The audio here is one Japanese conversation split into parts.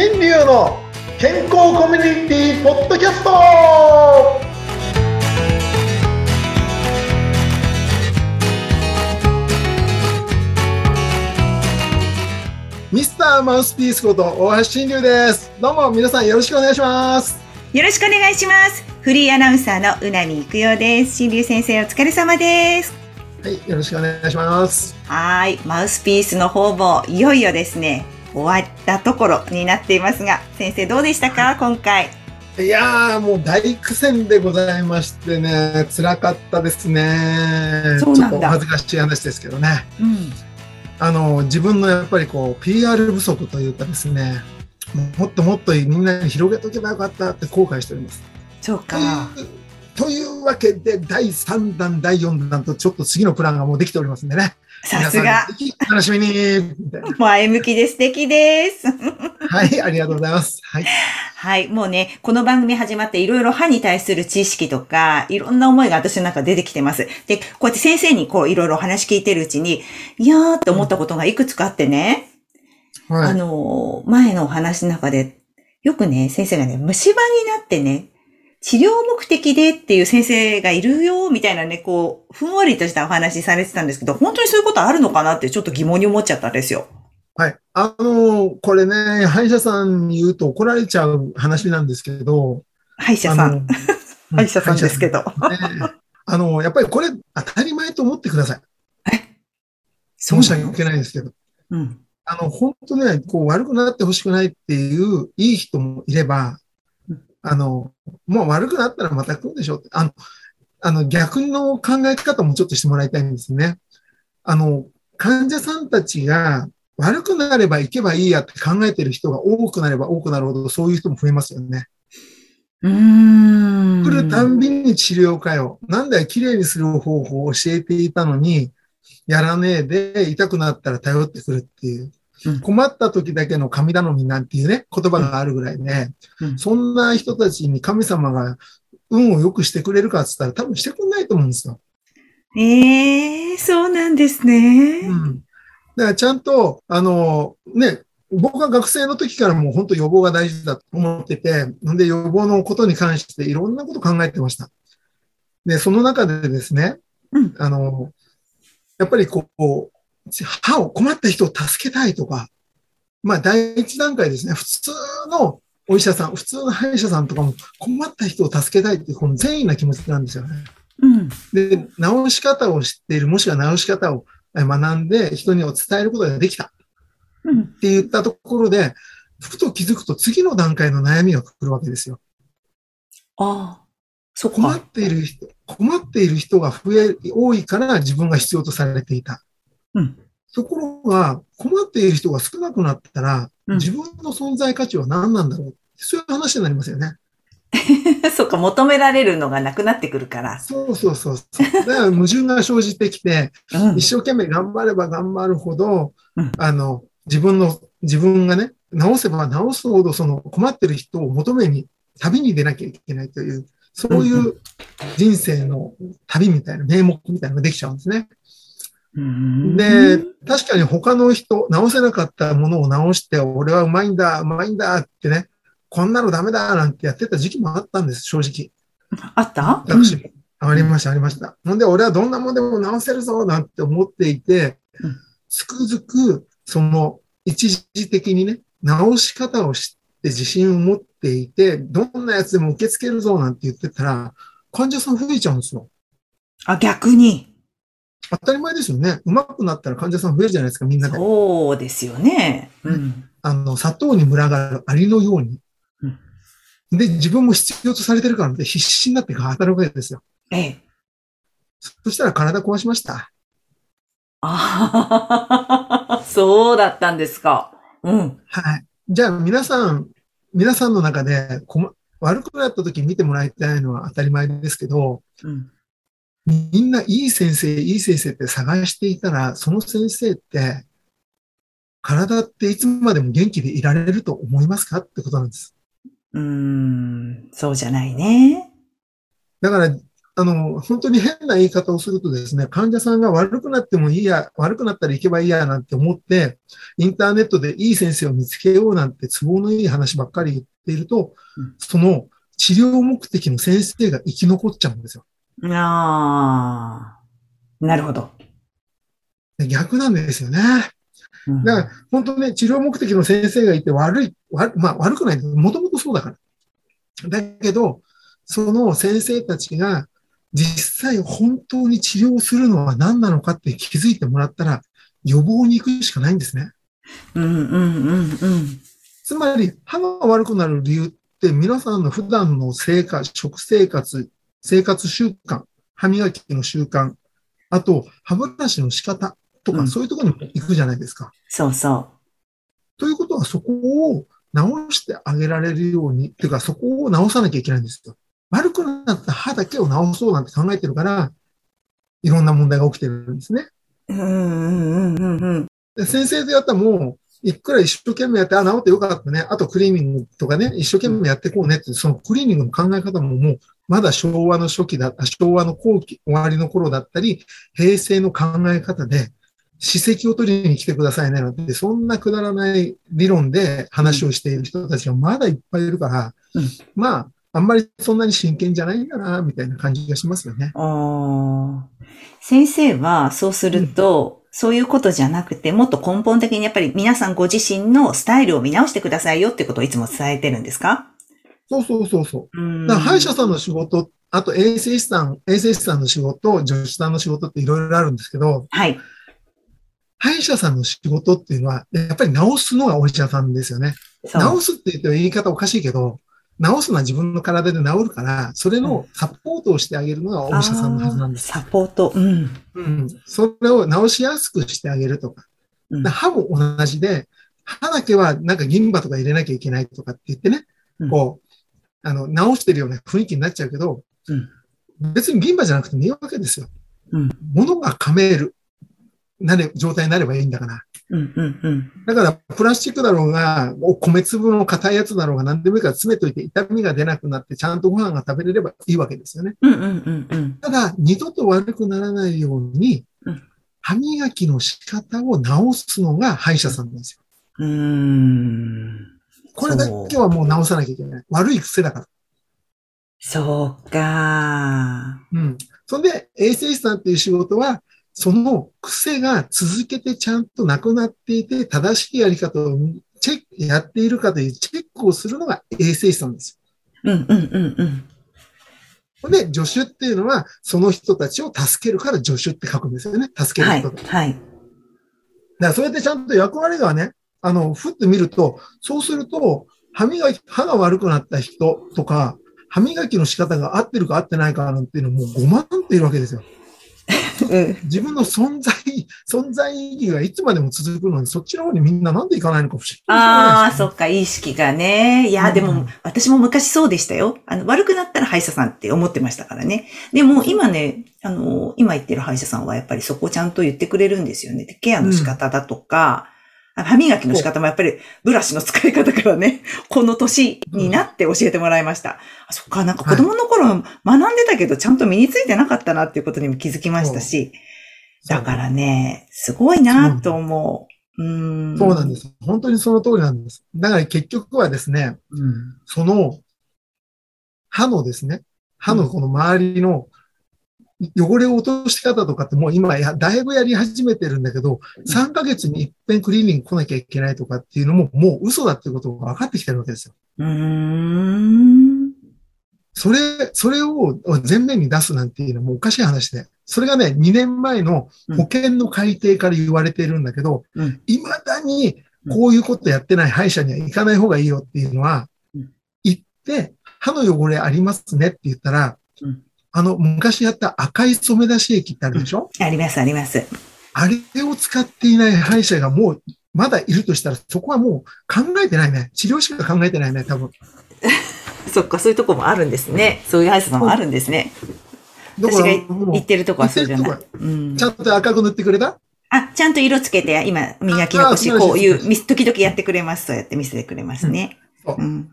新流の健康コミュニティポッドキャスト。ミスターマウスピースこと大橋新流です。どうも皆さんよろしくお願いします。よろしくお願いします。フリーアナウンサーのうなみいくよです。新流先生お疲れ様です。はいよろしくお願いします。はいマウスピースの方もいよいよですね終わったところになっていますが先生どうでしたか？今回。いやーもう大苦戦でございましてね辛かったですね。そうなんだ。ちょっとお恥ずかしい話ですけどね。うん。あの自分のやっぱりこう PR 不足というかですねもっともっとみんなに広げとけばよかったって後悔しております。そうか。というわけで第3弾第4弾とちょっと次のプランがもうできておりますんでねさすが楽しみに 前向きで素敵です はいありがとうございます。はい、はい。もうね、この番組始まっていろいろ歯に対する知識とか、いろんな思いが私の中で出てきてます。で、こうやって先生にこういろいろお話聞いてるうちに、いやーって思ったことがいくつかあってね、はいあのー、前のお話の中で、よくね、先生がね、虫歯になってね、治療目的でっていう先生がいるよ、みたいなね、こう、ふんわりとしたお話されてたんですけど、本当にそういうことあるのかなってちょっと疑問に思っちゃったんですよ。はい、あのこれね歯医者さんに言うと怒られちゃう話なんですけど歯医者さ ん。歯医者さんですけど。あのやっぱりこれ当たり前と思ってください。そう申し訳ないんですけど。うん。あの、本当ね、こう悪くなってほしくないっていういい人もいればうん、あの、もう悪くなったらまた来るでしょって、あの、あの逆の考え方もちょっとしてもらいたいんですね。あの、患者さんたちが悪くなれば行けばいいやって考えてる人が多くなれば多くなるほどそういう人も増えますよね。うーん。来るたんびに治療かよ。なんだよ、綺麗にする方法を教えていたのに、やらねえで痛くなったら頼ってくるっていううん。困った時だけの神頼みなんていうね、言葉があるぐらいね、うんそんな人たちに神様が運を良くしてくれるかって言ったら多分してくれないと思うんですよ。ええそうなんですね。うん。だからちゃんと、あの、ね、僕は学生の時からもう本当予防が大事だと思ってて、んで予防のことに関していろんなこと考えてました。で、その中でですね、うんあの、やっぱりこう、歯を困った人を助けたいとか、まあ第一段階ですね、普通のお医者さん、普通の歯医者さんとかも困った人を助けたいっていうこの善意な気持ちなんですよね。うん。で、治し方を知っている、もしくは治し方を学んで人に伝えることができたっうん。て言ったところで、ふと気づくと次の段階の悩みが来るわけですよ。ああ、そっ困っか。ている人、困っている人が増え、多いから自分が必要とされていた。うん。ところが、困っている人が少なくなったら、うん自分の存在価値は何なんだろうそういう話になりますよね。そっか、求められるのがなくなってくるから。そうそうそう。だから矛盾が生じてきて、うん一生懸命頑張れば頑張るほど、うんあの、自分の、自分がね、治せば治すほど、その困ってる人を求めに、旅に出なきゃいけないという、そういう人生の旅みたいな、名目みたいなのができちゃうんですね。うんで、確かに他の人、治せなかったものを治して、俺はうまいんだ、うまいんだってね、こんなのダメだなんてやってた時期もあったんです、正直。あった？私も。ありました、ありました。ほんで、俺はどんなもんでも直せるぞ、なんて思っていてうん、つくづく、その、一時的にね、直し方を知って自信を持っていて、どんなやつでも受け付けるぞ、なんて言ってたら、患者さん増えちゃうんですよ。あ、逆に。当たり前ですよね。上手くなったら患者さん増えるじゃないですか、みんなで。そうですよね。うん。あの、砂糖に群がるアリのように。で、自分も必要とされてるからって必死になって働くわけですよ。ええ。そしたら体壊しました。ああ、そうだったんですか。うん。はい。じゃあ皆さん、皆さんの中でこま悪くなった時に見てもらいたいのは当たり前ですけど、うん。みんないい先生、いい先生って探していたら、その先生って、体っていつまでも元気でいられると思いますかってことなんです。うーん、そうじゃないね。だから、あの、本当に変な言い方をするとですね、患者さんが悪くなってもいいや、悪くなったら行けばいいやなんて思って、インターネットでいい先生を見つけようなんて都合のいい話ばっかり言っているとうん、その治療目的の先生が生き残っちゃうんですよ。ああ。なるほど。で逆なんですよね。うんだから、本当ね、治療目的の先生がいて悪い、悪まあ悪くない。もともとそうだから。だけど、その先生たちが実際本当に治療するのは何なのかって気づいてもらったら予防に行くしかないんですね。うんうんうんうん。つまり、歯が悪くなる理由って皆さんの普段の生活、食生活、生活習慣、歯磨きの習慣、あと歯ブラシの仕方とか、うんそういうところにも行くじゃないですか。そうそということは、そこを直してあげられるように、っていうか、そこを直さなきゃいけないんですよ。悪くなった歯だけを直そうなんて考えてるから、いろんな問題が起きてるんですね。う。うんうんうんうんうん。で先生でやったらもう、いくら一生懸命やって、あ、治ってよかったね。あとクリーニングとかね、一生懸命やってこうねって、そのクリーニングの考え方ももう、まだ昭和の初期だ、あ昭和の後期、終わりの頃だったり、平成の考え方で、歯石を取りに来てくださいねなんて、そんなくだらない理論で話をしている人たちがまだいっぱいいるから、うんまあ、あんまりそんなに真剣じゃないんだな、みたいな感じがしますよね。あー先生はそうすると、そういうことじゃなくて、もっと根本的にやっぱり皆さんご自身のスタイルを見直してくださいよってことをいつも伝えてるんですか？そうそうそうそう。うんだ歯医者さんの仕事、あと衛生士さん、衛生士さんの仕事、助手さんの仕事っていろいろあるんですけど、はい。歯医者さんの仕事っていうのは、やっぱり治すのがお医者さんですよね。治すって言っても言い方おかしいけど、治すのは自分の体で治るから、それのサポートをしてあげるのがお医者さんのはずなんです。サポート。うん。うん。それを治しやすくしてあげるとか。うん歯も同じで、歯だけはなんか銀歯とか入れなきゃいけないとかって言ってね、うんこう、あの、治してるような雰囲気になっちゃうけど、別に銀歯じゃなくてもいいわけですよ。うん物が噛める、なれ、状態になればいいんだから。うんうんうん。だから、プラスチックだろうが、お米粒の硬いやつだろうが何でもいいから詰めといて痛みが出なくなってちゃんとご飯が食べれればいいわけですよね。うんうんうんうん。ただ、二度と悪くならないようにうん、歯磨きの仕方を直すのが歯医者さんなんですよ。うーん。これだけはもう直さなきゃいけない。悪い癖だから。そうか。うん。そんで、衛生士さんっていう仕事は、その癖が続けてちゃんとなくなっていて、正しいやり方をチェック、やっているかというチェックをするのが衛生士さんです。うんうんうんうん。で、助手っていうのは、その人たちを助けるから助手って書くんですよね。助けはいる人と。だかはい。ら、そうやってちゃんと役割がね、あの、ふって見ると、そうすると、歯磨き、歯が悪くなった人とか、歯磨きの仕方が合ってるか合ってないかなんていうのもう5万っているわけですよ。うん。自分の存在、存在意義がいつまでも続くのに、そっちの方にみんななんで行かないのか不思議ああ、そっっか、意識がね。いや、でもうん、私も昔そうでしたよ。あの、悪くなったら歯医者さんって思ってましたからね。でも、今ね、あの、今言ってる歯医者さんはやっぱりそこをちゃんと言ってくれるんですよね。でケアの仕方だとか、あ歯磨きの仕方もやっぱりブラシの使い方からね、この年になって教えてもらいました。あ、そっか、なんか子供の頃学んでたけど、ちゃんと身についてなかったなっていうことにも気づきましたし、だからね、すごいなと思う。うん。そうなんです。本当にその通りなんです。だから結局はですね、うん。その歯のですね、歯のこの周りの汚れを落とし方とかってもう今や、だいぶやり始めてるんだけど、3ヶ月に一遍クリーニング来なきゃいけないとかっていうのももう嘘だっていうことが分かってきてるわけですよ。うーん。それ、それを前面に出すなんていうのはもうおかしい話で。それがね、2年前の保険の改定から言われているんだけどうん、未だにこういうことやってない歯医者には行かない方がいいよっていうのはうん、行って、歯の汚れありますねって言ったらうん、あの、昔やった赤い染め出し液ってあるでしょ？あります、あります。あれを使っていない歯医者がもう、まだいるとしたら、そこはもう考えてないね。治療しか考えてないね、多分。そっか、そういうとこもあるんですね。そういう歯医者さんもあるんですね。だ私が言ってるとこはそうじゃない。うんちゃんと赤く塗ってくれた？あ、ちゃんと色つけて、今、磨き残し、こういう、み時々やってくれます。そうやって見せてくれますね。うん。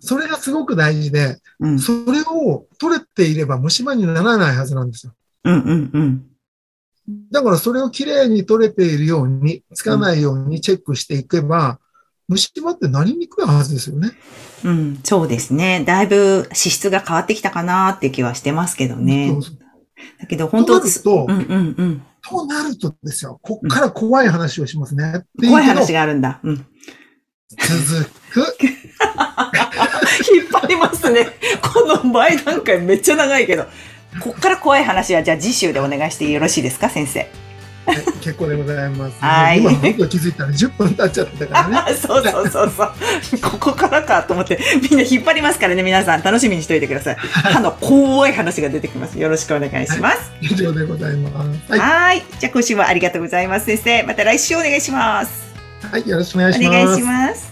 それがすごく大事で、うん。それを取れていれば虫歯にならないはずなんですよ。うん。うん。うん。だからそれをきれいに取れているように、つかないようにチェックしていけば、虫歯ってなりにくいはずですよね。うん。そうですね。だいぶ資質が変わってきたかなって気はしてますけどねそ。うそうだけど本当となるとうんうんうん。となるとですよ、こっから怖い話をしますね。う怖い話があるんだ。うん。続く。引っ張りますね。この前段階めっちゃ長いけど。こっから怖い話はじゃあ次週でお願いしてよろしいですか、先生。はい結構でございます。はい今僕が気づいたら10分経っちゃってたからね。あ そうそうそうそう。ここからかと思って、みんな引っ張りますからね、皆さん。楽しみにしておいてください。歯の怖い話が出てきます。よろしくお願いします。以上でございます。はい。はい。じゃあ今週もありがとうございます、先生。また来週お願いします。はい、よろしくお願いします。お願いします。